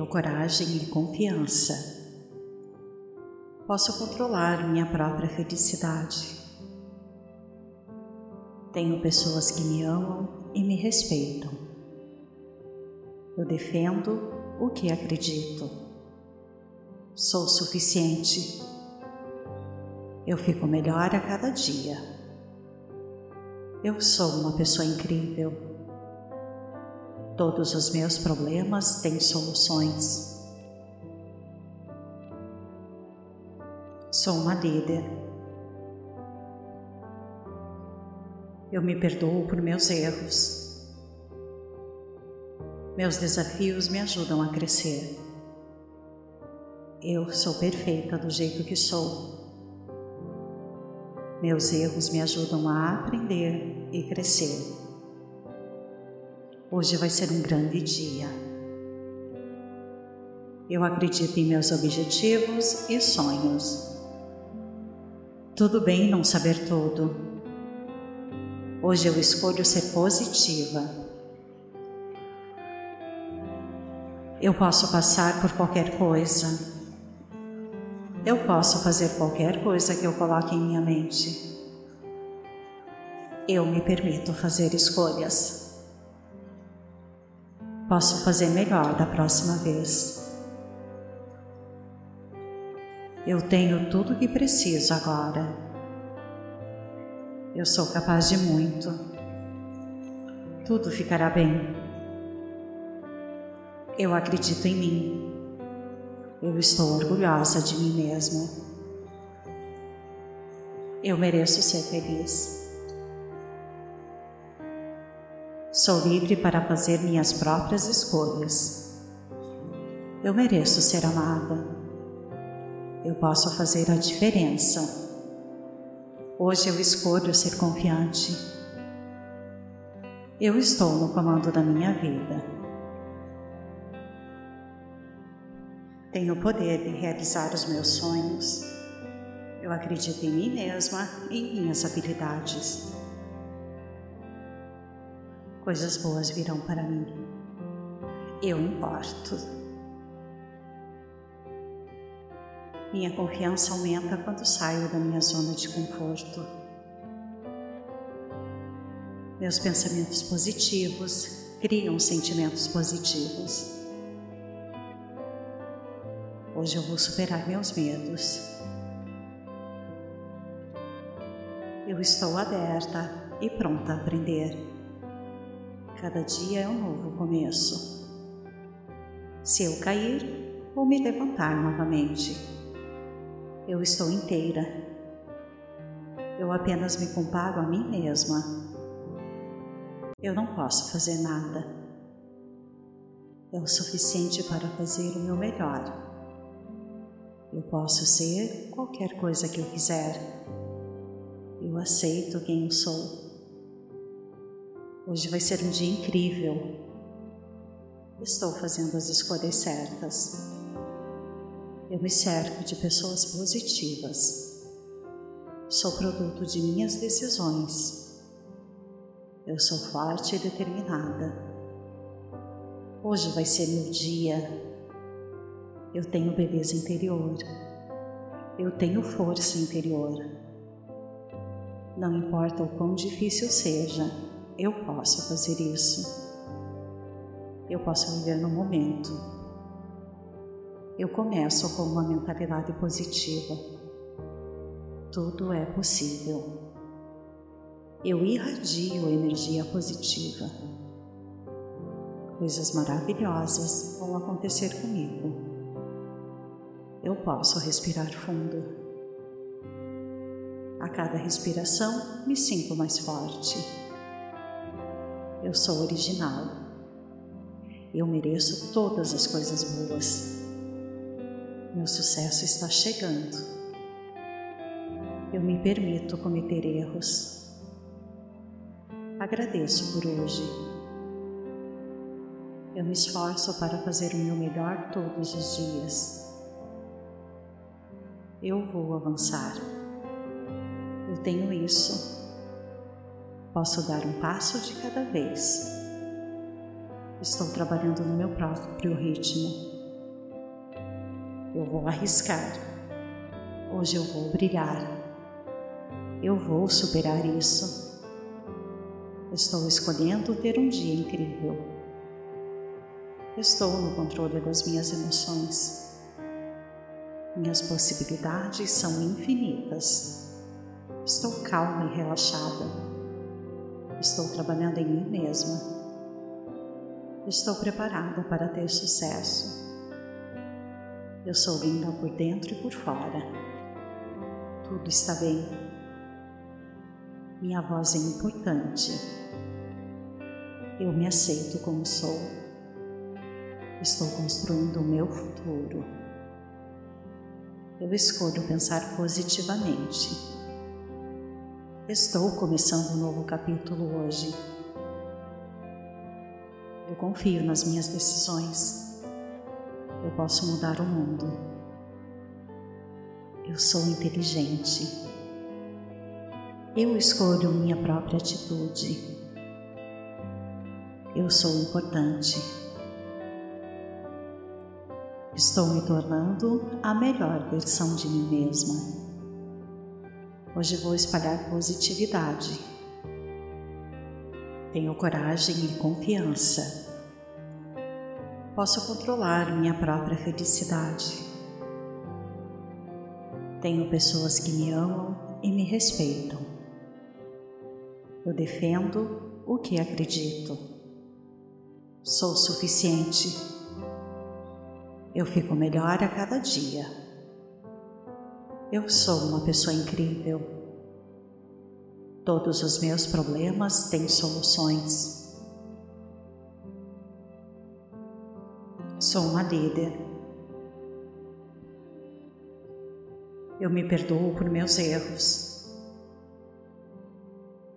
Tenho coragem e confiança. Posso controlar minha própria felicidade. Tenho pessoas que me amam e me respeitam. Eu defendo o que acredito. Sou suficiente. Eu fico melhor a cada dia. Eu sou uma pessoa incrível. Todos os meus problemas têm soluções. Sou uma líder. Eu me perdoo por meus erros. Meus desafios me ajudam a crescer. Eu sou perfeita do jeito que sou. Meus erros me ajudam a aprender e crescer. Hoje vai ser um grande dia. Eu acredito em meus objetivos e sonhos. Tudo bem não saber tudo. Hoje eu escolho ser positiva. Eu posso passar por qualquer coisa. Eu posso fazer qualquer coisa que eu coloque em minha mente. Eu me permito fazer escolhas. Posso fazer melhor da próxima vez. Eu tenho tudo o que preciso agora. Eu sou capaz de muito. Tudo ficará bem. Eu acredito em mim. Eu estou orgulhosa de mim mesma. Eu mereço ser feliz. Sou livre para fazer minhas próprias escolhas. Eu mereço ser amada. Eu posso fazer a diferença. Hoje eu escolho ser confiante. Eu estou no comando da minha vida. Tenho o poder de realizar os meus sonhos. Eu acredito em mim mesma e em minhas habilidades coisas boas virão para mim. Eu importo. Minha confiança aumenta quando saio da minha zona de conforto. Meus pensamentos positivos criam sentimentos positivos. Hoje eu vou superar meus medos. Eu estou aberta e pronta a aprender. Cada dia é um novo começo. Se eu cair, vou me levantar novamente. Eu estou inteira. Eu apenas me comparo a mim mesma. Eu não posso fazer nada. É o suficiente para fazer o meu melhor. Eu posso ser qualquer coisa que eu quiser. Eu aceito quem eu sou. Hoje vai ser um dia incrível. Estou fazendo as escolhas certas. Eu me cerco de pessoas positivas. Sou produto de minhas decisões. Eu sou forte e determinada. Hoje vai ser meu dia. Eu tenho beleza interior. Eu tenho força interior. Não importa o quão difícil seja, eu posso fazer isso. Eu posso viver no momento. Eu começo com uma mentalidade positiva. Tudo é possível. Eu irradio energia positiva. Coisas maravilhosas vão acontecer comigo. Eu posso respirar fundo. A cada respiração, me sinto mais forte. Eu sou original. Eu mereço todas as coisas boas. Meu sucesso está chegando. Eu me permito cometer erros. Agradeço por hoje. Eu me esforço para fazer o meu melhor todos os dias. Eu vou avançar. Eu tenho isso Posso dar um passo de cada vez. Estou trabalhando no meu próprio ritmo. Eu vou arriscar. Hoje eu vou brilhar. Eu vou superar isso. Estou escolhendo ter um dia incrível. Estou no controle das minhas emoções. Minhas possibilidades são infinitas. Estou calma e relaxada. Estou trabalhando em mim mesma. Estou preparada para ter sucesso. Eu sou linda por dentro e por fora. Tudo está bem. Minha voz é importante. Eu me aceito como sou. Estou construindo o meu futuro. Eu escolho pensar positivamente. Estou começando um novo capítulo hoje. Eu confio nas minhas decisões eu posso mudar o mundo. Eu sou inteligente. Eu escolho minha própria atitude. Eu sou importante. Estou me tornando a melhor versão de mim mesma. Hoje vou espalhar positividade. Tenho coragem e confiança posso controlar minha própria felicidade. Tenho pessoas que me amam e me respeitam. Eu defendo o que acredito. Sou suficiente. Eu fico melhor a cada dia. Eu sou uma pessoa incrível. Todos os meus problemas têm soluções. Sou uma líder. Eu me perdoo por meus erros.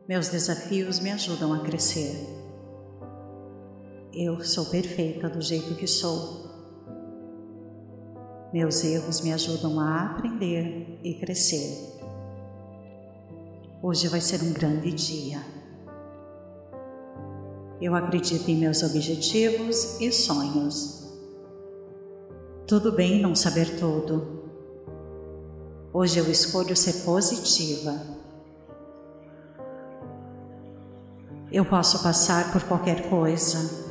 Meus desafios me ajudam a crescer. Eu sou perfeita do jeito que sou. Meus erros me ajudam a aprender e crescer. Hoje vai ser um grande dia. Eu acredito em meus objetivos e sonhos. Tudo bem não saber tudo. Hoje eu escolho ser positiva. Eu posso passar por qualquer coisa.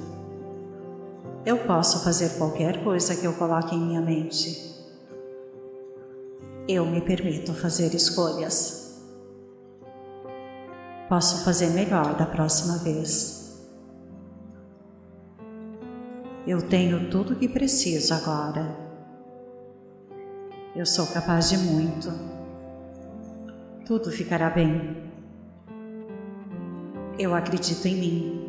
Eu posso fazer qualquer coisa que eu coloque em minha mente. Eu me permito fazer escolhas. Posso fazer melhor da próxima vez. Eu tenho tudo o que preciso agora. Eu sou capaz de muito. Tudo ficará bem. Eu acredito em mim.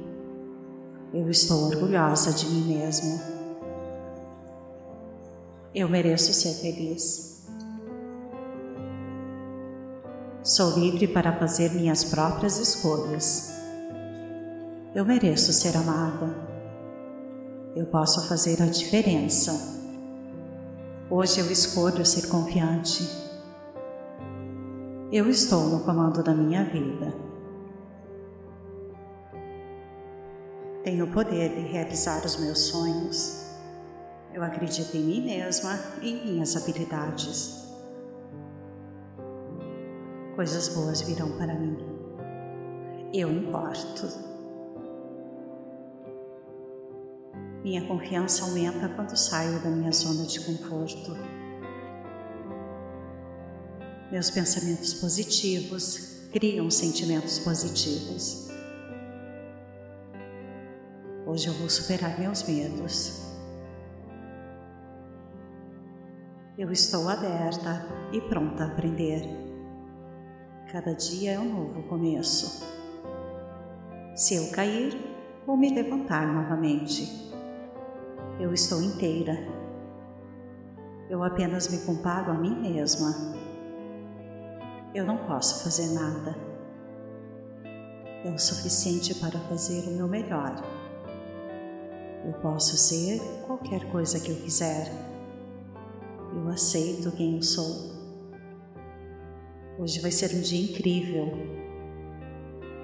Eu estou orgulhosa de mim mesma. Eu mereço ser feliz. Sou livre para fazer minhas próprias escolhas. Eu mereço ser amada eu posso fazer a diferença. Hoje eu escolho ser confiante. Eu estou no comando da minha vida. Tenho o poder de realizar os meus sonhos. Eu acredito em mim mesma e em minhas habilidades. Coisas boas virão para mim. Eu importo. Minha confiança aumenta quando saio da minha zona de conforto. Meus pensamentos positivos criam sentimentos positivos. Hoje eu vou superar meus medos. Eu estou aberta e pronta a aprender. Cada dia é um novo começo. Se eu cair, vou me levantar novamente. Eu estou inteira. Eu apenas me comparo a mim mesma. Eu não posso fazer nada. É o suficiente para fazer o meu melhor. Eu posso ser qualquer coisa que eu quiser. Eu aceito quem eu sou. Hoje vai ser um dia incrível.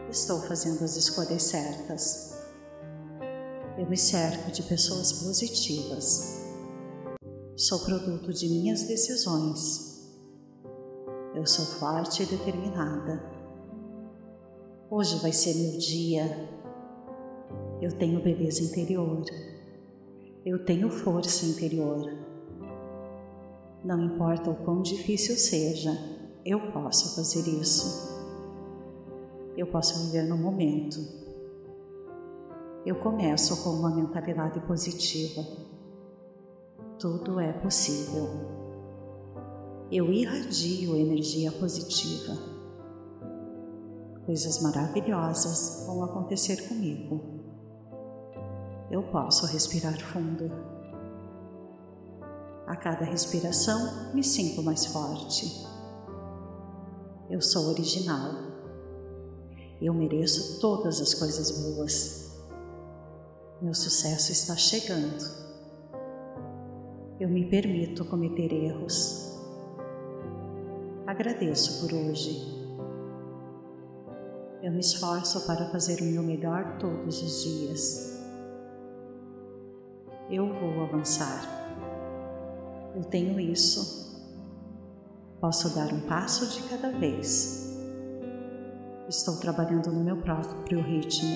Estou fazendo as escolhas certas. Eu me cerco de pessoas positivas. Sou produto de minhas decisões. Eu sou forte e determinada. Hoje vai ser meu dia. Eu tenho beleza interior. Eu tenho força interior. Não importa o quão difícil seja, eu posso fazer isso. Eu posso viver no momento. Eu começo com uma mentalidade positiva. Tudo é possível. Eu irradio energia positiva. Coisas maravilhosas vão acontecer comigo. Eu posso respirar fundo. A cada respiração, me sinto mais forte. Eu sou original. Eu mereço todas as coisas boas. Meu sucesso está chegando. Eu me permito cometer erros. Agradeço por hoje. Eu me esforço para fazer o meu melhor todos os dias. Eu vou avançar. Eu tenho isso. Posso dar um passo de cada vez. Estou trabalhando no meu próprio ritmo.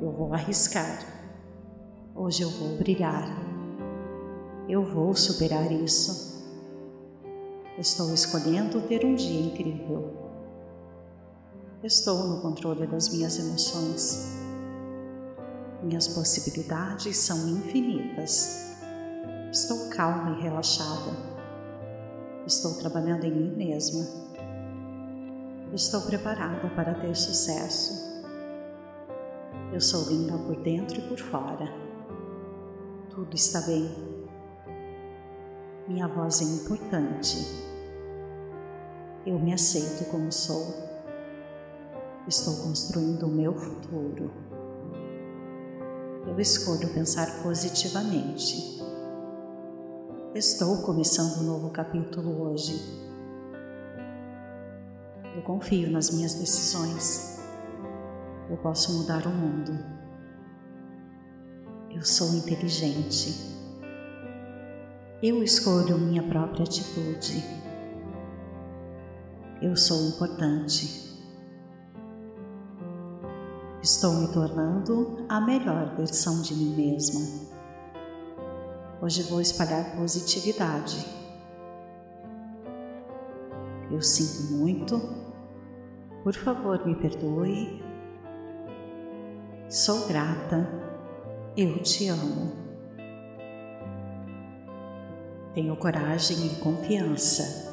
Eu vou arriscar. Hoje eu vou brilhar. Eu vou superar isso. Estou escolhendo ter um dia incrível. Estou no controle das minhas emoções. Minhas possibilidades são infinitas. Estou calma e relaxada. Estou trabalhando em mim mesma. Estou preparada para ter sucesso. Eu sou linda por dentro e por fora. Tudo está bem. Minha voz é importante. Eu me aceito como sou. Estou construindo o meu futuro. Eu escolho pensar positivamente. Estou começando um novo capítulo hoje. Eu confio nas minhas decisões. Eu posso mudar o mundo. Eu sou inteligente. Eu escolho minha própria atitude. Eu sou importante. Estou me tornando a melhor versão de mim mesma. Hoje vou espalhar positividade. Eu sinto muito. Por favor, me perdoe. Sou grata. Eu te amo. Tenho coragem e confiança.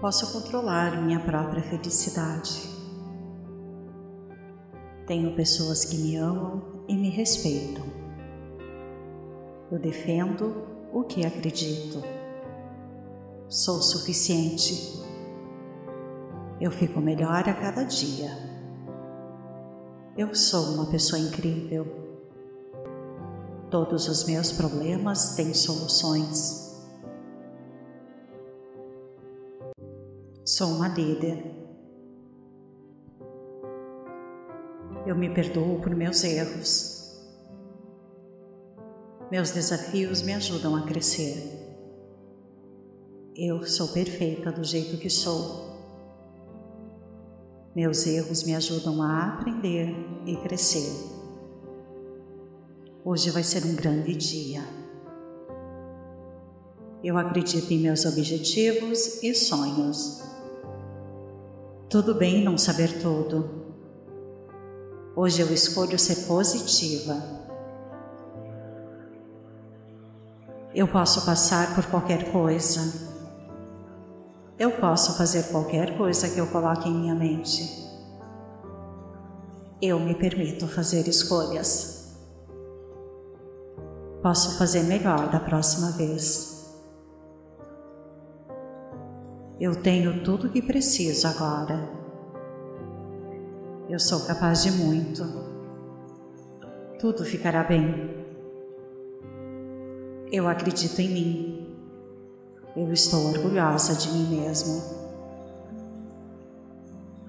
Posso controlar minha própria felicidade. Tenho pessoas que me amam e me respeitam. Eu defendo o que acredito. Sou suficiente. Eu fico melhor a cada dia. Eu sou uma pessoa incrível. Todos os meus problemas têm soluções. Sou uma líder. Eu me perdoo por meus erros. Meus desafios me ajudam a crescer. Eu sou perfeita do jeito que sou. Meus erros me ajudam a aprender e crescer. Hoje vai ser um grande dia. Eu acredito em meus objetivos e sonhos. Tudo bem não saber tudo. Hoje eu escolho ser positiva Eu posso passar por qualquer coisa. Eu posso fazer qualquer coisa que eu coloque em minha mente. Eu me permito fazer escolhas. Posso fazer melhor da próxima vez. Eu tenho tudo o que preciso agora. Eu sou capaz de muito. Tudo ficará bem. Eu acredito em mim. Eu estou orgulhosa de mim mesma.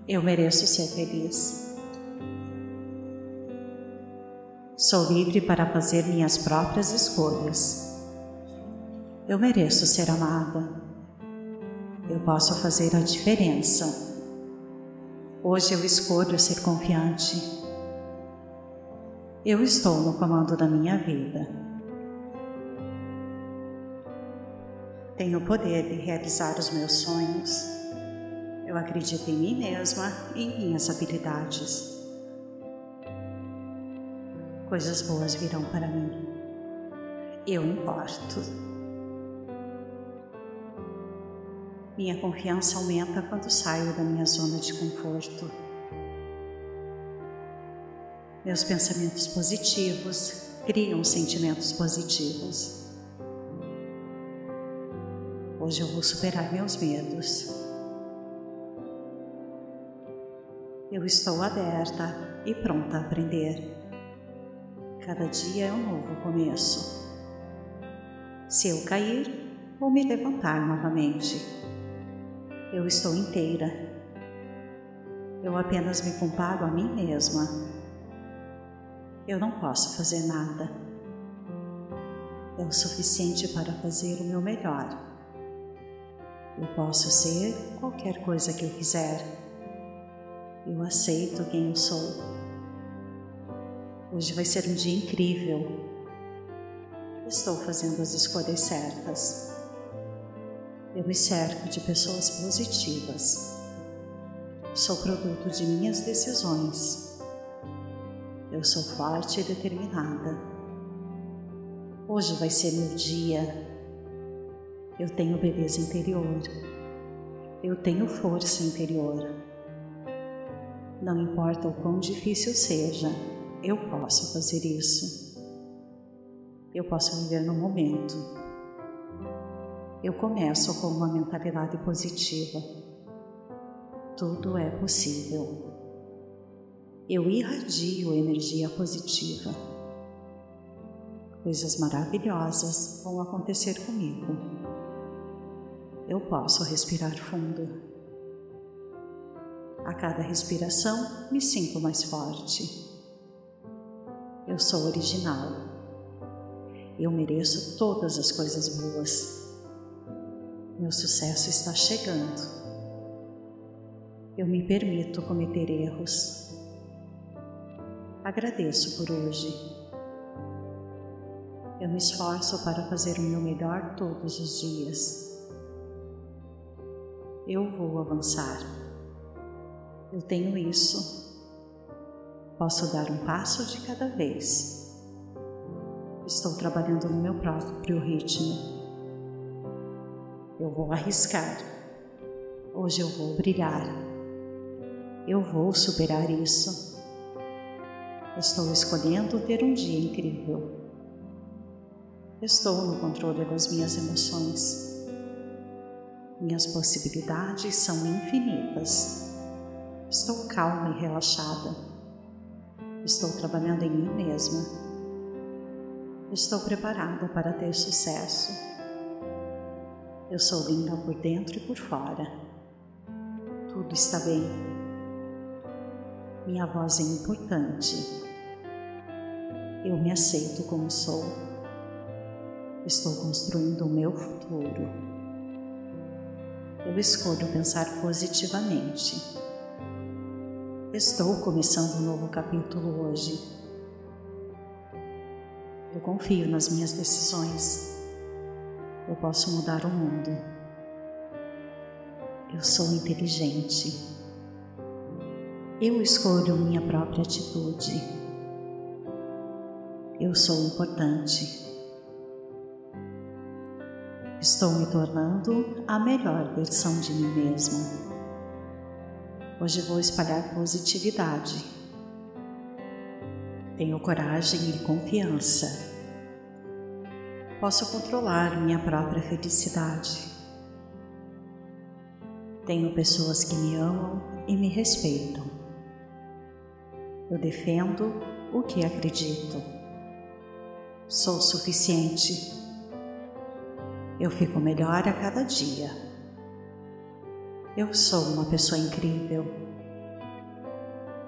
Eu mereço ser feliz. Sou livre para fazer minhas próprias escolhas. Eu mereço ser amada. Eu posso fazer a diferença. Hoje eu escolho ser confiante. Eu estou no comando da minha vida. Tenho o poder de realizar os meus sonhos. Eu acredito em mim mesma e em minhas habilidades coisas boas virão para mim. Eu importo. Minha confiança aumenta quando saio da minha zona de conforto. Meus pensamentos positivos criam sentimentos positivos. Hoje eu vou superar meus medos. Eu estou aberta e pronta a aprender. Cada dia é um novo começo. Se eu cair, vou me levantar novamente. Eu estou inteira. Eu apenas me comparo a mim mesma. Eu não posso fazer nada. É o suficiente para fazer o meu melhor. Eu posso ser qualquer coisa que eu quiser. Eu aceito quem eu sou. Hoje vai ser um dia incrível. Estou fazendo as escolhas certas. Eu me cerco de pessoas positivas. Sou produto de minhas decisões. Eu sou forte e determinada. Hoje vai ser meu dia. Eu tenho beleza interior. Eu tenho força interior. Não importa o quão difícil seja, eu posso fazer isso. Eu posso viver no momento. Eu começo com uma mentalidade positiva. Tudo é possível. Eu irradio energia positiva. Coisas maravilhosas vão acontecer comigo. Eu posso respirar fundo. A cada respiração, me sinto mais forte. Eu sou original. Eu mereço todas as coisas boas. Meu sucesso está chegando. Eu me permito cometer erros. Agradeço por hoje. Eu me esforço para fazer o meu melhor todos os dias. Eu vou avançar. Eu tenho isso Posso dar um passo de cada vez. Estou trabalhando no meu próprio ritmo. Eu vou arriscar. Hoje eu vou brilhar. Eu vou superar isso. Estou escolhendo ter um dia incrível. Estou no controle das minhas emoções. Minhas possibilidades são infinitas. Estou calma e relaxada. Estou trabalhando em mim mesma. Estou preparada para ter sucesso. Eu sou linda por dentro e por fora. Tudo está bem. Minha voz é importante. Eu me aceito como sou. Estou construindo o meu futuro. Eu escolho pensar positivamente. Estou começando um novo capítulo hoje. Eu confio nas minhas decisões. Eu posso mudar o mundo. Eu sou inteligente. Eu escolho minha própria atitude. Eu sou importante. Estou me tornando a melhor versão de mim mesma. Hoje vou espalhar positividade. Tenho coragem e confiança. Posso controlar minha própria felicidade. Tenho pessoas que me amam e me respeitam. Eu defendo o que acredito. Sou suficiente. Eu fico melhor a cada dia. Eu sou uma pessoa incrível.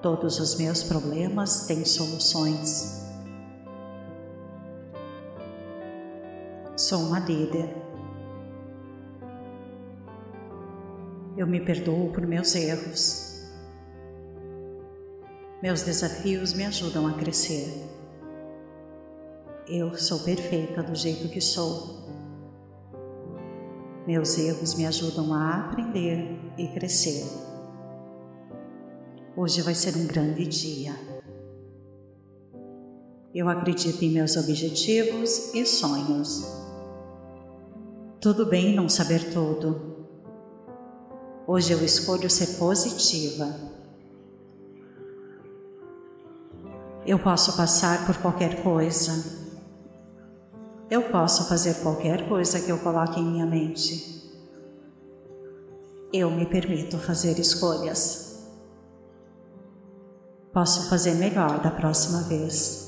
Todos os meus problemas têm soluções. Sou uma líder. Eu me perdoo por meus erros. Meus desafios me ajudam a crescer. Eu sou perfeita do jeito que sou. Meus erros me ajudam a aprender e crescer. Hoje vai ser um grande dia. Eu acredito em meus objetivos e sonhos. Tudo bem não saber tudo. Hoje eu escolho ser positiva. Eu posso passar por qualquer coisa eu posso fazer qualquer coisa que eu coloque em minha mente. Eu me permito fazer escolhas. Posso fazer melhor da próxima vez.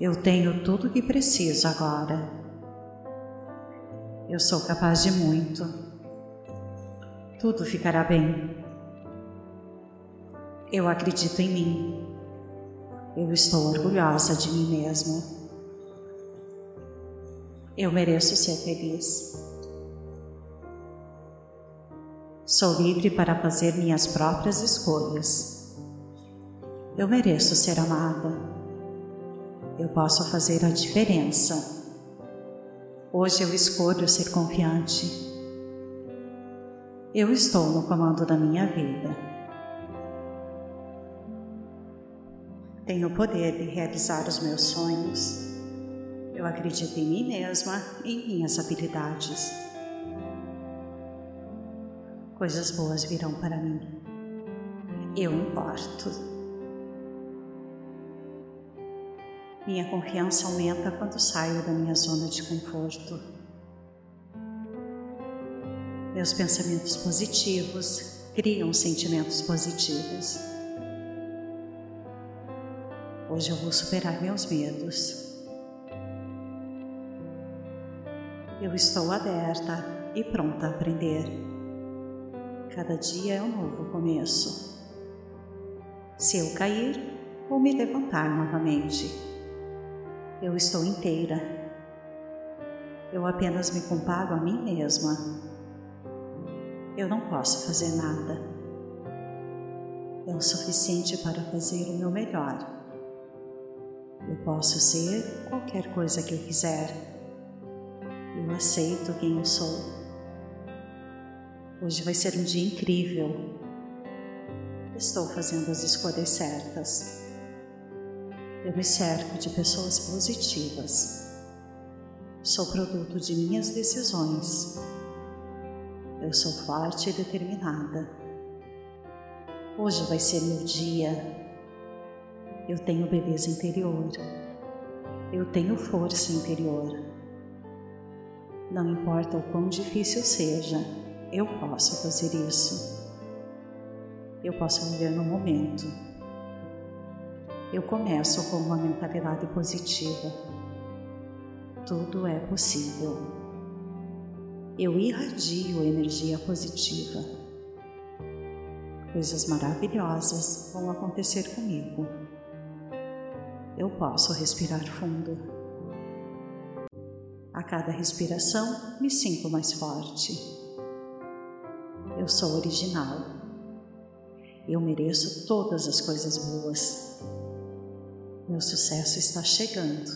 Eu tenho tudo o que preciso agora. Eu sou capaz de muito. Tudo ficará bem. Eu acredito em mim. Eu estou orgulhosa de mim mesma. Eu mereço ser feliz. Sou livre para fazer minhas próprias escolhas. Eu mereço ser amada. Eu posso fazer a diferença. Hoje eu escolho ser confiante. Eu estou no comando da minha vida. Tenho o poder de realizar os meus sonhos. Eu acredito em mim mesma e em minhas habilidades. Coisas boas virão para mim. Eu importo. Minha confiança aumenta quando saio da minha zona de conforto. Meus pensamentos positivos criam sentimentos positivos. Hoje eu vou superar meus medos. Eu estou aberta e pronta a aprender. Cada dia é um novo começo. Se eu cair, vou me levantar novamente. Eu estou inteira. Eu apenas me comparo a mim mesma. Eu não posso fazer nada. É o suficiente para fazer o meu melhor. Eu posso ser qualquer coisa que eu quiser. Eu aceito quem eu sou. Hoje vai ser um dia incrível. Estou fazendo as escolhas certas. Eu me cerco de pessoas positivas. Sou produto de minhas decisões. Eu sou forte e determinada. Hoje vai ser meu dia eu tenho beleza interior. Eu tenho força interior. Não importa o quão difícil seja, eu posso fazer isso. Eu posso viver no momento. Eu começo com uma mentalidade positiva. Tudo é possível. Eu irradio energia positiva. Coisas maravilhosas vão acontecer comigo eu posso respirar fundo. A cada respiração, me sinto mais forte. Eu sou original. Eu mereço todas as coisas boas. Meu sucesso está chegando.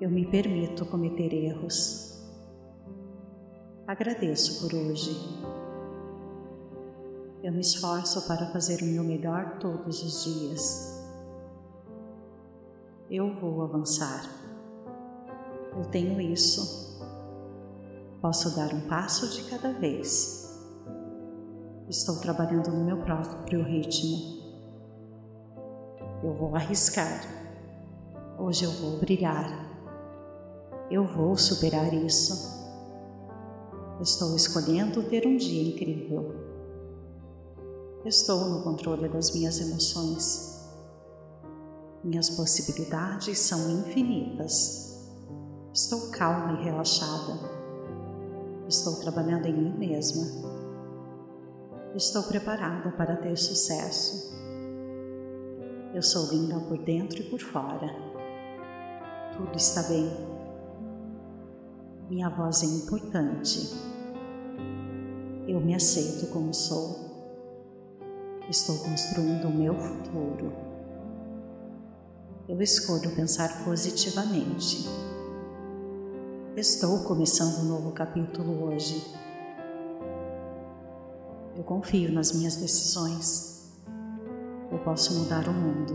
Eu me permito cometer erros. Agradeço por hoje. Eu me esforço para fazer o meu melhor todos os dias eu vou avançar. Eu tenho isso. Posso dar um passo de cada vez. Estou trabalhando no meu próprio ritmo. Eu vou arriscar. Hoje eu vou brilhar. Eu vou superar isso. Estou escolhendo ter um dia incrível. Estou no controle das minhas emoções. Minhas possibilidades são infinitas. Estou calma e relaxada. Estou trabalhando em mim mesma. Estou preparada para ter sucesso. Eu sou linda por dentro e por fora. Tudo está bem. Minha voz é importante. Eu me aceito como sou. Estou construindo o meu futuro. Eu escolho pensar positivamente. Estou começando um novo capítulo hoje. Eu confio nas minhas decisões. Eu posso mudar o mundo.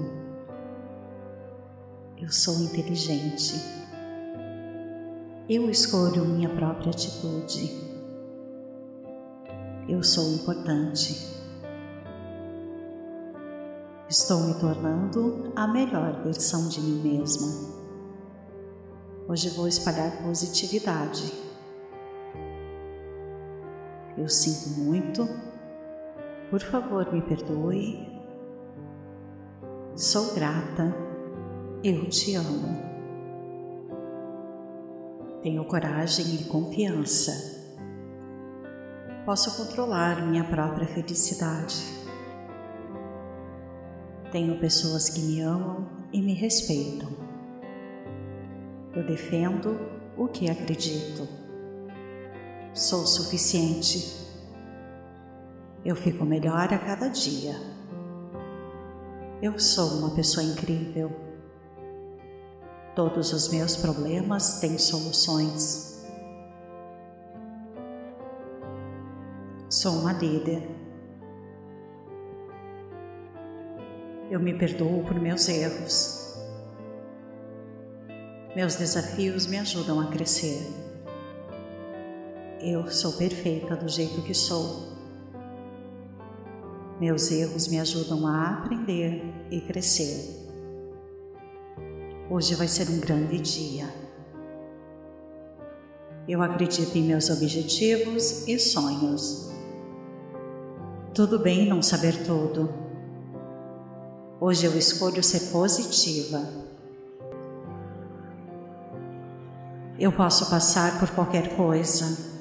Eu sou inteligente. Eu escolho minha própria atitude. Eu sou importante. Estou me tornando a melhor versão de mim mesma. Hoje vou espalhar positividade. Eu sinto muito. Por favor, me perdoe. Sou grata. Eu te amo. Tenho coragem e confiança. Posso controlar minha própria felicidade. Tenho pessoas que me amam e me respeitam. Eu defendo o que acredito. Sou suficiente. Eu fico melhor a cada dia. Eu sou uma pessoa incrível. Todos os meus problemas têm soluções. Sou uma líder. Eu me perdoo por meus erros. Meus desafios me ajudam a crescer. Eu sou perfeita do jeito que sou. Meus erros me ajudam a aprender e crescer. Hoje vai ser um grande dia. Eu acredito em meus objetivos e sonhos. Tudo bem não saber tudo Hoje eu escolho ser positiva. Eu posso passar por qualquer coisa.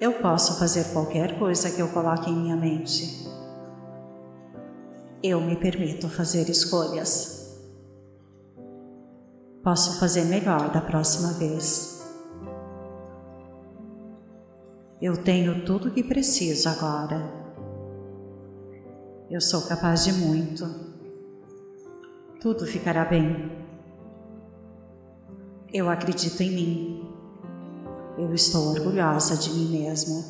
Eu posso fazer qualquer coisa que eu coloque em minha mente. Eu me permito fazer escolhas. Posso fazer melhor da próxima vez. Eu tenho tudo o que preciso agora. Eu sou capaz de muito. Tudo ficará bem. Eu acredito em mim. Eu estou orgulhosa de mim mesma.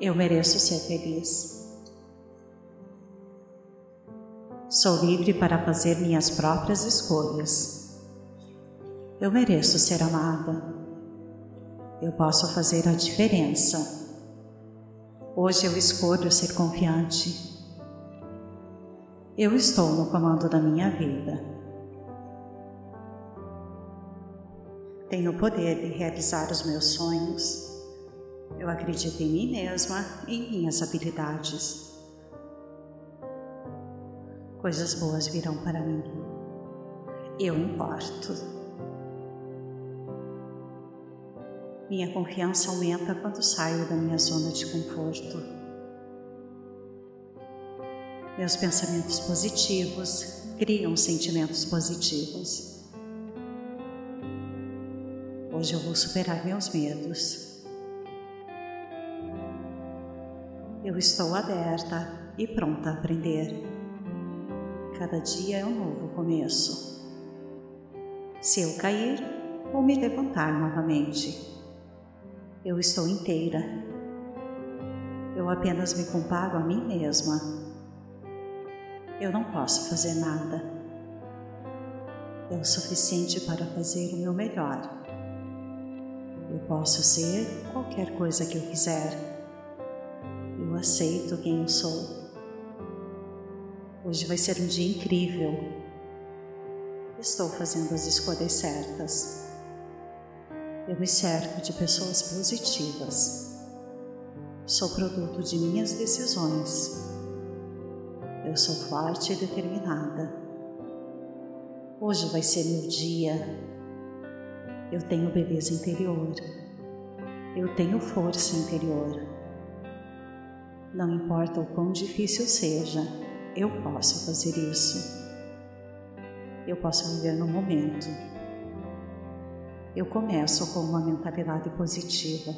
Eu mereço ser feliz. Sou livre para fazer minhas próprias escolhas. Eu mereço ser amada. Eu posso fazer a diferença Hoje eu escolho ser confiante. Eu estou no comando da minha vida. Tenho o poder de realizar os meus sonhos. Eu acredito em mim mesma e em minhas habilidades. Coisas boas virão para mim. Eu importo. Minha confiança aumenta quando saio da minha zona de conforto. Meus pensamentos positivos criam sentimentos positivos. Hoje eu vou superar meus medos. Eu estou aberta e pronta a aprender. Cada dia é um novo começo. Se eu cair, vou me levantar novamente. Eu estou inteira. Eu apenas me comparo a mim mesma. Eu não posso fazer nada. É o suficiente para fazer o meu melhor. Eu posso ser qualquer coisa que eu quiser. Eu aceito quem eu sou. Hoje vai ser um dia incrível. Estou fazendo as escolhas certas. Eu me cerco de pessoas positivas. Sou produto de minhas decisões. Eu sou forte e determinada. Hoje vai ser meu dia. Eu tenho beleza interior. Eu tenho força interior. Não importa o quão difícil seja, eu posso fazer isso. Eu posso viver no momento. Eu começo com uma mentalidade positiva.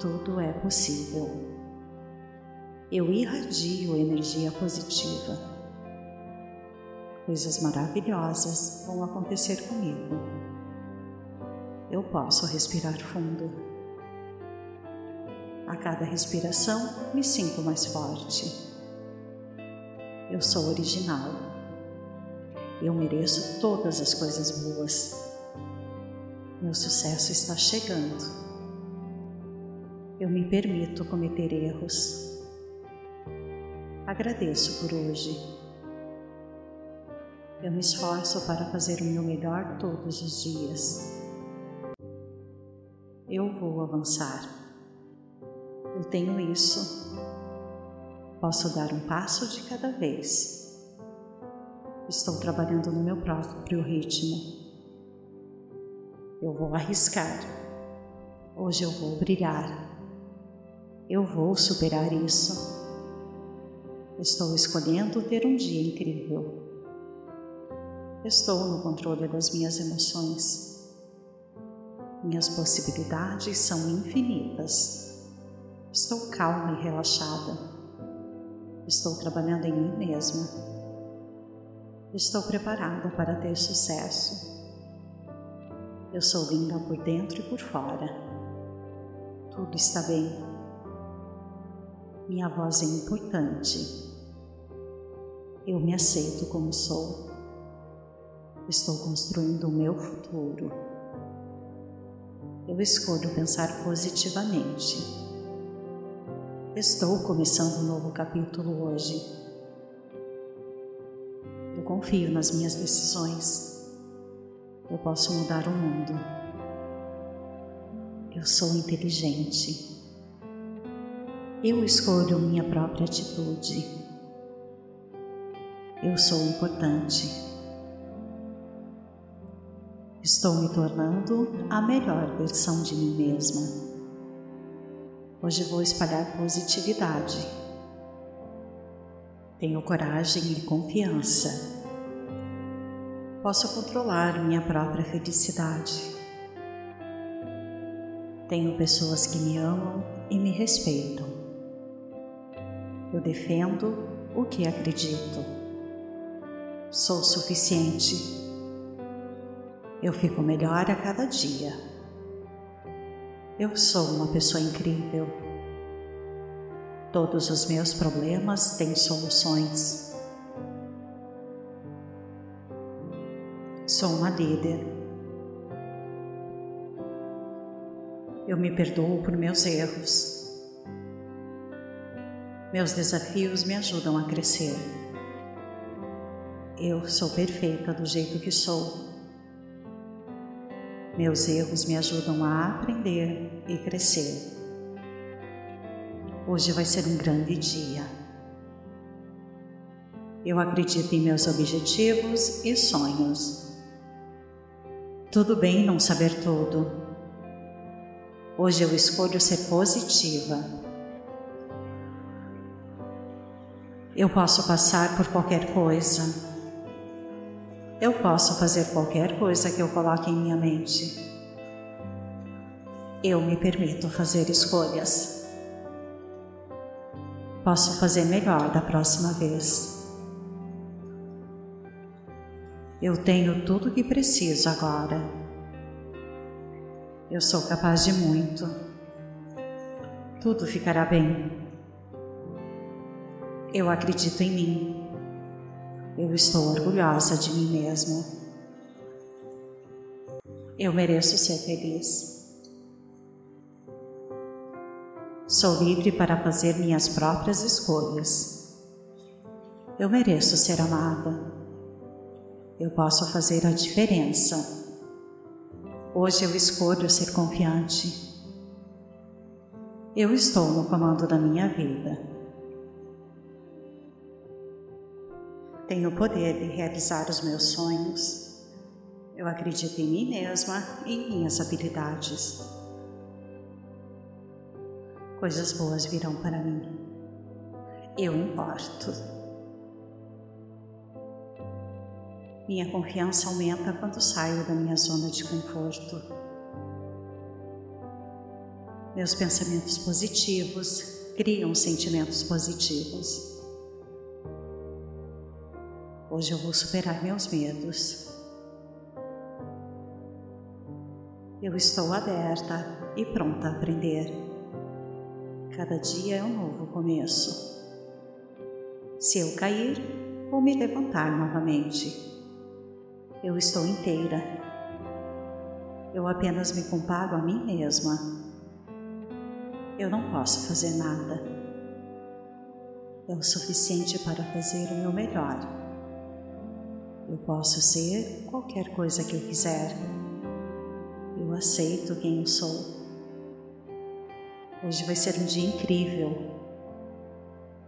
Tudo é possível. Eu irradio energia positiva. Coisas maravilhosas vão acontecer comigo. Eu posso respirar fundo. A cada respiração, me sinto mais forte. Eu sou original. Eu mereço todas as coisas boas. Meu sucesso está chegando. Eu me permito cometer erros. Agradeço por hoje. Eu me esforço para fazer o meu melhor todos os dias. Eu vou avançar. Eu tenho isso Posso dar um passo de cada vez. Estou trabalhando no meu próprio ritmo. Eu vou arriscar. Hoje eu vou brilhar. Eu vou superar isso. Estou escolhendo ter um dia incrível. Estou no controle das minhas emoções. Minhas possibilidades são infinitas. Estou calma e relaxada. Estou trabalhando em mim mesma. Estou preparada para ter sucesso. Eu sou linda por dentro e por fora. Tudo está bem. Minha voz é importante. Eu me aceito como sou. Estou construindo o meu futuro. Eu escolho pensar positivamente. Estou começando um novo capítulo hoje. Eu confio nas minhas decisões. Eu posso mudar o mundo. Eu sou inteligente. Eu escolho minha própria atitude. Eu sou importante. Estou me tornando a melhor versão de mim mesma. Hoje vou espalhar positividade. Tenho coragem e confiança. Posso controlar minha própria felicidade. Tenho pessoas que me amam e me respeitam. Eu defendo o que acredito. Sou suficiente. Eu fico melhor a cada dia. Eu sou uma pessoa incrível. Todos os meus problemas têm soluções. Sou uma líder. Eu me perdoo por meus erros. Meus desafios me ajudam a crescer. Eu sou perfeita do jeito que sou. Meus erros me ajudam a aprender e crescer. Hoje vai ser um grande dia. Eu acredito em meus objetivos e sonhos. Tudo bem não saber tudo. Hoje eu escolho ser positiva. Eu posso passar por qualquer coisa eu posso fazer qualquer coisa que eu coloque em minha mente. Eu me permito fazer escolhas. Posso fazer melhor da próxima vez. Eu tenho tudo o que preciso agora. Eu sou capaz de muito. Tudo ficará bem. Eu acredito em mim. Eu estou orgulhosa de mim mesma. Eu mereço ser feliz. Sou livre para fazer minhas próprias escolhas. Eu mereço ser amada. Eu posso fazer a diferença. Hoje eu escolho ser confiante. Eu estou no comando da minha vida. Tenho o poder de realizar os meus sonhos. Eu acredito em mim mesma e em minhas habilidades. Coisas boas virão para mim. Eu importo. Minha confiança aumenta quando saio da minha zona de conforto. Meus pensamentos positivos criam sentimentos positivos. Hoje eu vou superar meus medos. Eu estou aberta e pronta a aprender. Cada dia é um novo começo. Se eu cair, vou me levantar novamente. Eu estou inteira. Eu apenas me comparo a mim mesma. Eu não posso fazer nada. É o suficiente para fazer o meu melhor. Eu posso ser qualquer coisa que eu quiser. Eu aceito quem eu sou. Hoje vai ser um dia incrível.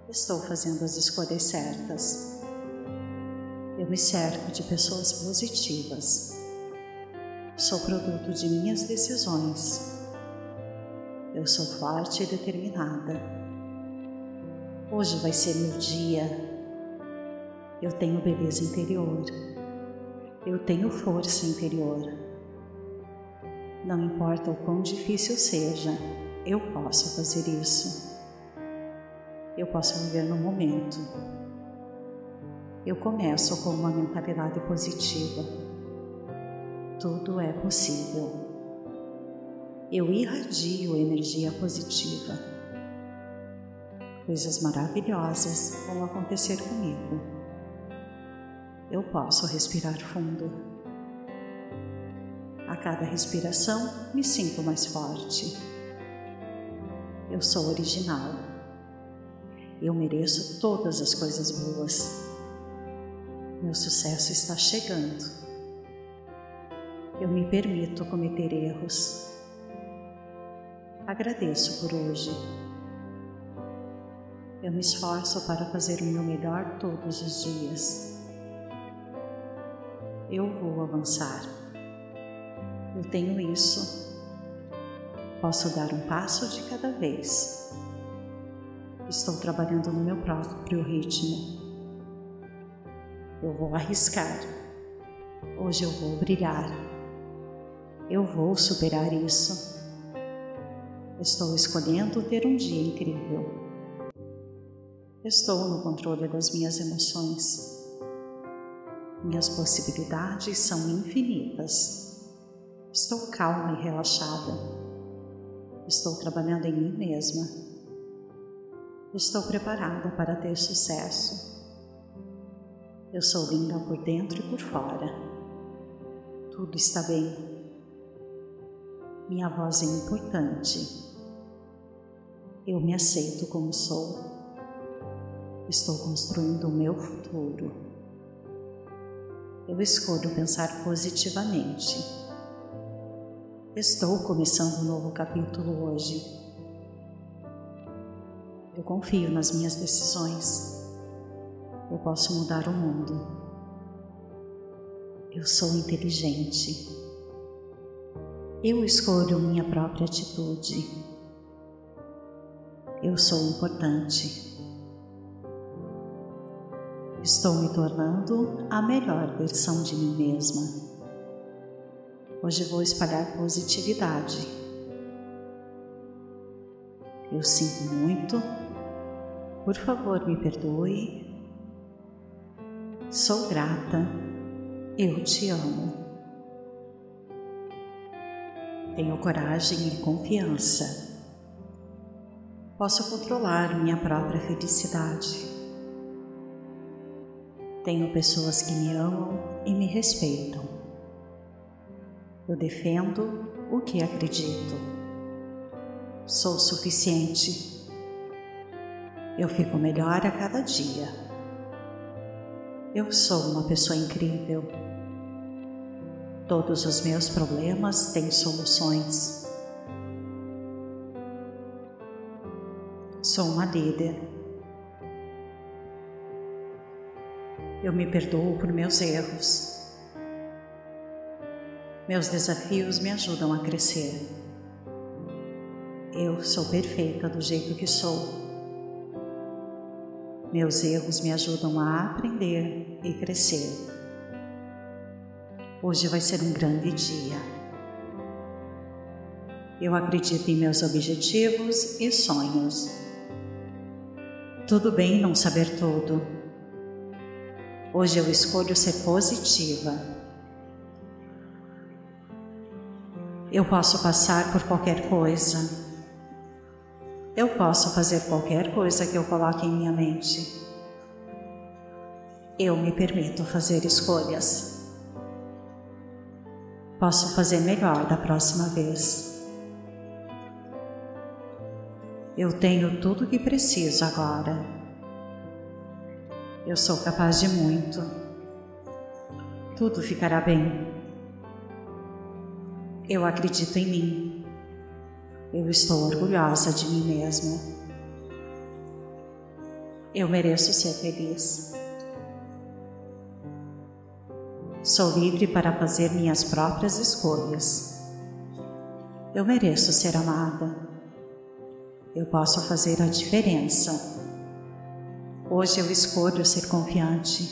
Estou fazendo as escolhas certas. Eu me cerco de pessoas positivas. Sou produto de minhas decisões. Eu sou forte e determinada. Hoje vai ser meu dia. Eu tenho beleza interior. Eu tenho força interior. Não importa o quão difícil seja, eu posso fazer isso. Eu posso viver no momento. Eu começo com uma mentalidade positiva. Tudo é possível. Eu irradio energia positiva. Coisas maravilhosas vão acontecer comigo. Eu posso respirar fundo. A cada respiração, me sinto mais forte. Eu sou original. Eu mereço todas as coisas boas. Meu sucesso está chegando. Eu me permito cometer erros. Agradeço por hoje. Eu me esforço para fazer o meu melhor todos os dias. Eu vou avançar. Eu tenho isso. Posso dar um passo de cada vez. Estou trabalhando no meu próprio ritmo. Eu vou arriscar. Hoje eu vou brilhar. Eu vou superar isso. Estou escolhendo ter um dia incrível. Estou no controle das minhas emoções. Minhas possibilidades são infinitas. Estou calma e relaxada. Estou trabalhando em mim mesma. Estou preparada para ter sucesso. Eu sou linda por dentro e por fora. Tudo está bem. Minha voz é importante. Eu me aceito como sou. Estou construindo o meu futuro. Eu escolho pensar positivamente Estou começando um novo capítulo hoje. Eu confio nas minhas decisões. Eu posso mudar o mundo. Eu sou inteligente. Eu escolho minha própria atitude. Eu sou importante. Estou me tornando a melhor versão de mim mesma. Hoje vou espalhar positividade. Eu sinto muito. Por favor, me perdoe. Sou grata. Eu te amo. Tenho coragem e confiança. Posso controlar minha própria felicidade. Tenho pessoas que me amam e me respeitam. Eu defendo o que acredito. Sou suficiente. Eu fico melhor a cada dia. Eu sou uma pessoa incrível. Todos os meus problemas têm soluções. Sou uma líder. Eu me perdoo por meus erros. Meus desafios me ajudam a crescer. Eu sou perfeita do jeito que sou. Meus erros me ajudam a aprender e crescer. Hoje vai ser um grande dia. Eu acredito em meus objetivos e sonhos. Tudo bem não saber tudo. Hoje eu escolho ser positiva. Eu posso passar por qualquer coisa. Eu posso fazer qualquer coisa que eu coloque em minha mente. Eu me permito fazer escolhas. Posso fazer melhor da próxima vez. Eu tenho tudo o que preciso agora. Eu sou capaz de muito. Tudo ficará bem. Eu acredito em mim. Eu estou orgulhosa de mim mesma. Eu mereço ser feliz. Sou livre para fazer minhas próprias escolhas. Eu mereço ser amada. Eu posso fazer a diferença. Hoje eu escolho ser confiante.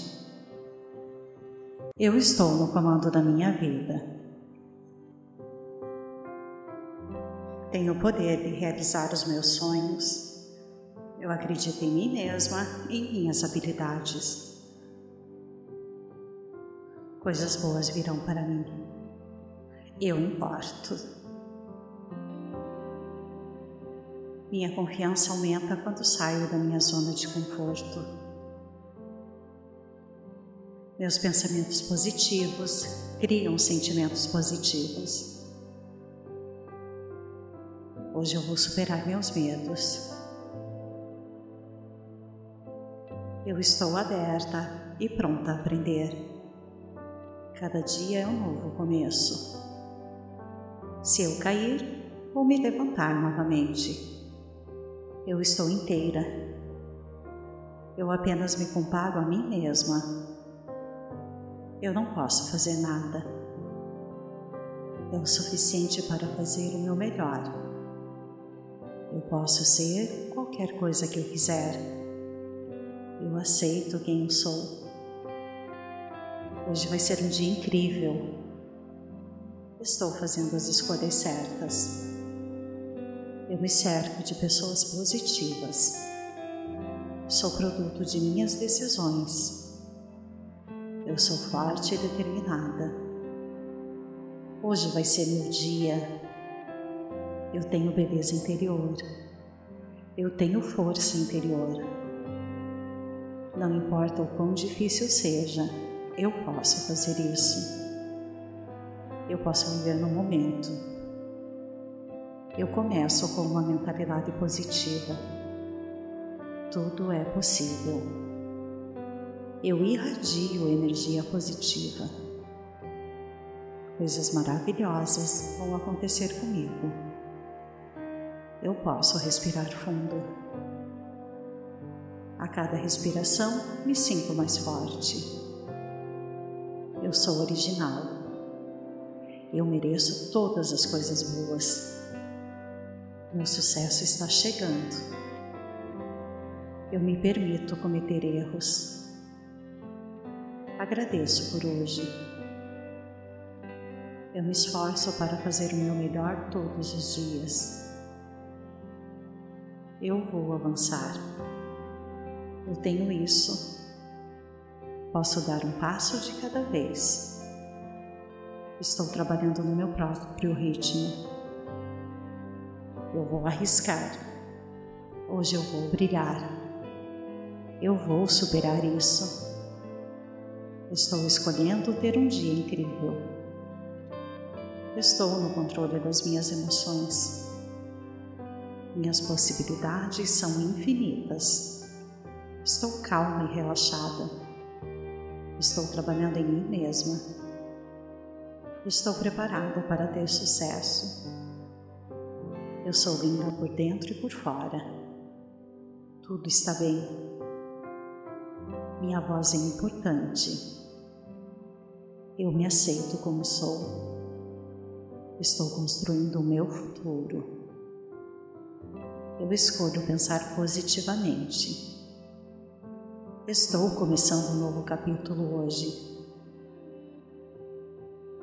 Eu estou no comando da minha vida. Tenho o poder de realizar os meus sonhos. Eu acredito em mim mesma e em minhas habilidades coisas boas virão para mim. Eu importo. Minha confiança aumenta quando saio da minha zona de conforto. Meus pensamentos positivos criam sentimentos positivos. Hoje eu vou superar meus medos. Eu estou aberta e pronta a aprender. Cada dia é um novo começo. Se eu cair, vou me levantar novamente. Eu estou inteira. Eu apenas me comparo a mim mesma. Eu não posso fazer nada. É o suficiente para fazer o meu melhor. Eu posso ser qualquer coisa que eu quiser. Eu aceito quem eu sou. Hoje vai ser um dia incrível. Estou fazendo as escolhas certas. Eu me cerco de pessoas positivas. Sou produto de minhas decisões. Eu sou forte e determinada. Hoje vai ser meu dia. Eu tenho beleza interior. Eu tenho força interior. Não importa o quão difícil seja, eu posso fazer isso. Eu posso viver no momento. Eu começo com uma mentalidade positiva. Tudo é possível. Eu irradio energia positiva. Coisas maravilhosas vão acontecer comigo. Eu posso respirar fundo. A cada respiração, me sinto mais forte. Eu sou original. Eu mereço todas as coisas boas. Meu sucesso está chegando. Eu me permito cometer erros. Agradeço por hoje. Eu me esforço para fazer o meu melhor todos os dias. Eu vou avançar. Eu tenho isso Posso dar um passo de cada vez. Estou trabalhando no meu próprio ritmo. Eu vou arriscar. Hoje eu vou brilhar. Eu vou superar isso. Estou escolhendo ter um dia incrível. Estou no controle das minhas emoções. Minhas possibilidades são infinitas. Estou calma e relaxada. Estou trabalhando em mim mesma. Estou preparada para ter sucesso. Eu sou linda por dentro e por fora. Tudo está bem. Minha voz é importante. Eu me aceito como sou. Estou construindo o meu futuro. Eu escolho pensar positivamente. Estou começando um novo capítulo hoje.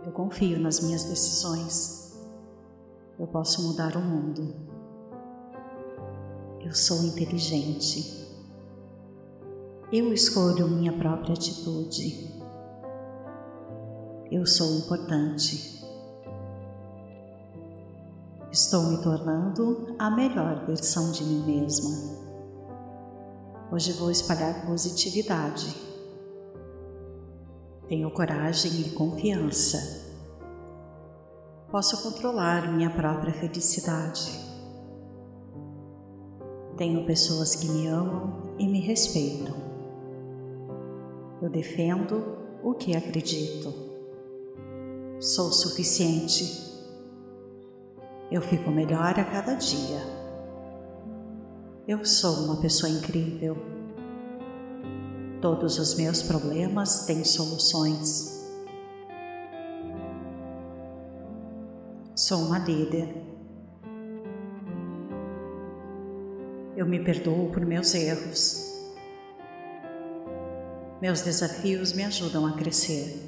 Eu confio nas minhas decisões. Eu posso mudar o mundo. Eu sou inteligente. Eu escolho minha própria atitude. Eu sou importante. Estou me tornando a melhor versão de mim mesma. Hoje vou espalhar positividade. Tenho coragem e confiança. Posso controlar minha própria felicidade. Tenho pessoas que me amam e me respeitam. Eu defendo o que acredito. Sou suficiente. Eu fico melhor a cada dia. Eu sou uma pessoa incrível. Todos os meus problemas têm soluções. Sou uma líder. Eu me perdoo por meus erros. Meus desafios me ajudam a crescer.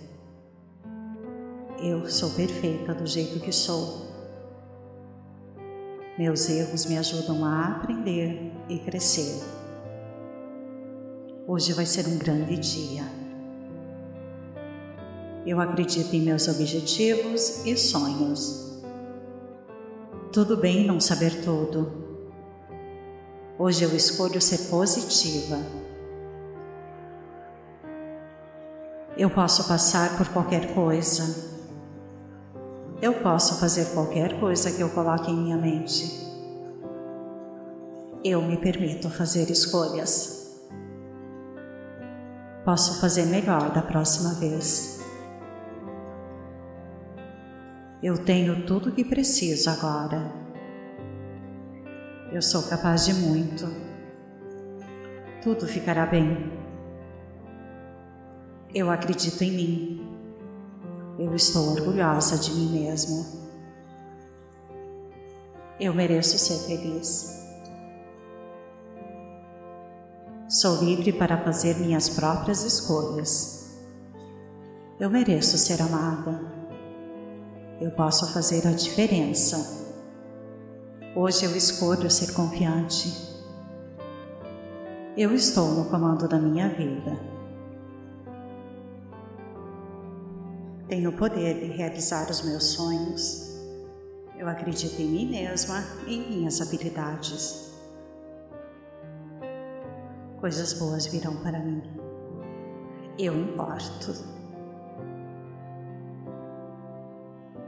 Eu sou perfeita do jeito que sou. Meus erros me ajudam a aprender e crescer. Hoje vai ser um grande dia. Eu acredito em meus objetivos e sonhos. Tudo bem não saber tudo. Hoje eu escolho ser positiva. Eu posso passar por qualquer coisa eu posso fazer qualquer coisa que eu coloque em minha mente. Eu me permito fazer escolhas. Posso fazer melhor da próxima vez. Eu tenho tudo o que preciso agora. Eu sou capaz de muito. Tudo ficará bem. Eu acredito em mim. Eu estou orgulhosa de mim mesma. Eu mereço ser feliz. Sou livre para fazer minhas próprias escolhas. Eu mereço ser amada. Eu posso fazer a diferença. Hoje eu escolho ser confiante. Eu estou no comando da minha vida. Tenho o poder de realizar os meus sonhos. Eu acredito em mim mesma e em minhas habilidades. Coisas boas virão para mim. Eu importo.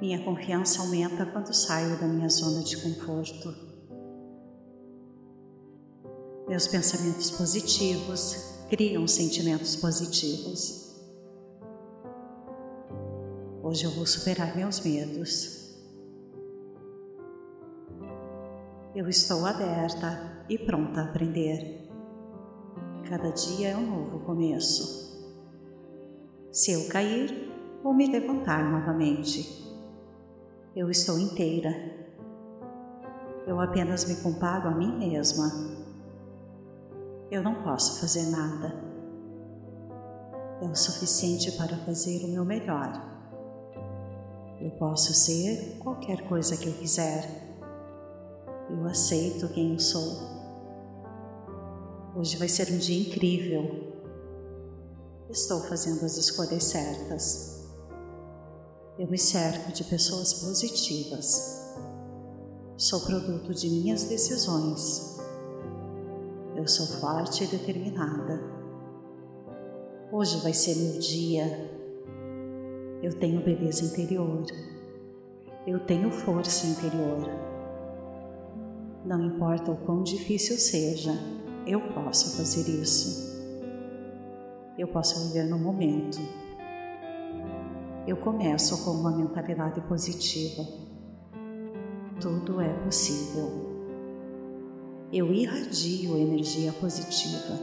Minha confiança aumenta quando saio da minha zona de conforto. Meus pensamentos positivos criam sentimentos positivos. Hoje eu vou superar meus medos. Eu estou aberta e pronta a aprender. Cada dia é um novo começo. Se eu cair, vou me levantar novamente. Eu estou inteira. Eu apenas me comparo a mim mesma. Eu não posso fazer nada. É o suficiente para fazer o meu melhor. Eu posso ser qualquer coisa que eu quiser. Eu aceito quem eu sou. Hoje vai ser um dia incrível. Estou fazendo as escolhas certas. Eu me cerco de pessoas positivas. Sou produto de minhas decisões. Eu sou forte e determinada. Hoje vai ser meu dia eu tenho beleza interior. Eu tenho força interior. Não importa o quão difícil seja, eu posso fazer isso. Eu posso viver no momento. Eu começo com uma mentalidade positiva. Tudo é possível. Eu irradio energia positiva.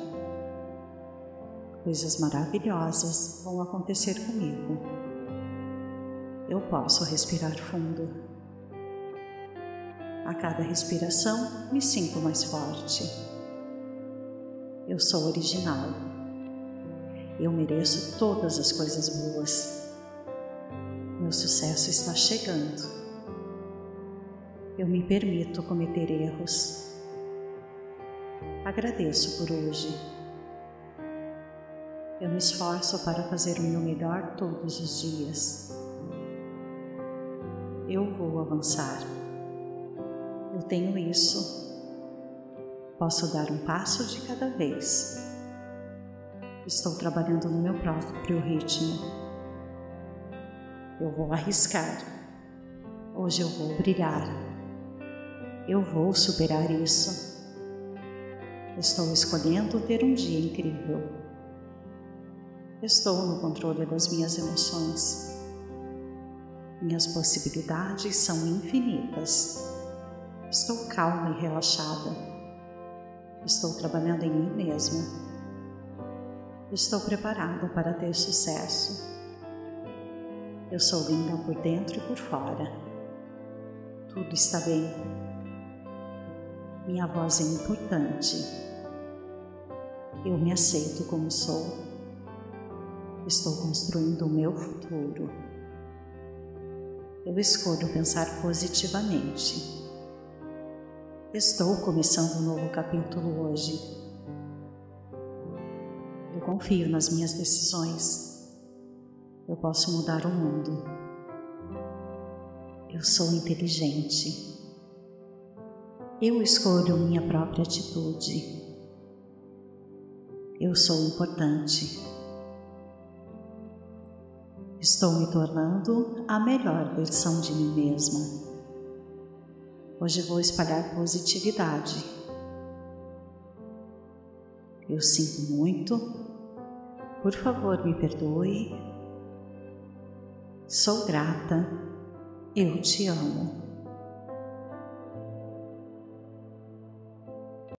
Coisas maravilhosas vão acontecer comigo eu posso respirar fundo. A cada respiração, me sinto mais forte. Eu sou original. Eu mereço todas as coisas boas. Meu sucesso está chegando. Eu me permito cometer erros. Agradeço por hoje. Eu me esforço para fazer o meu melhor todos os dias. Eu vou avançar. Eu tenho isso. Posso dar um passo de cada vez. Estou trabalhando no meu próprio ritmo eu vou arriscar. Hoje eu vou brilhar. Eu vou superar isso. Estou escolhendo ter um dia incrível. Estou no controle das minhas emoções. Minhas possibilidades são infinitas. Estou calma e relaxada. Estou trabalhando em mim mesma. Estou preparada para ter sucesso. Eu sou linda por dentro e por fora. Tudo está bem. Minha voz é importante. Eu me aceito como sou. Estou construindo o meu futuro. Eu escolho pensar positivamente. Estou começando um novo capítulo hoje. Eu confio nas minhas decisões eu posso mudar o mundo. Eu sou inteligente. Eu escolho minha própria atitude. Eu sou importante. Estou me tornando a melhor versão de mim mesma. Hoje vou espalhar positividade. Eu sinto muito. Por favor, me perdoe Sou grata, eu te amo.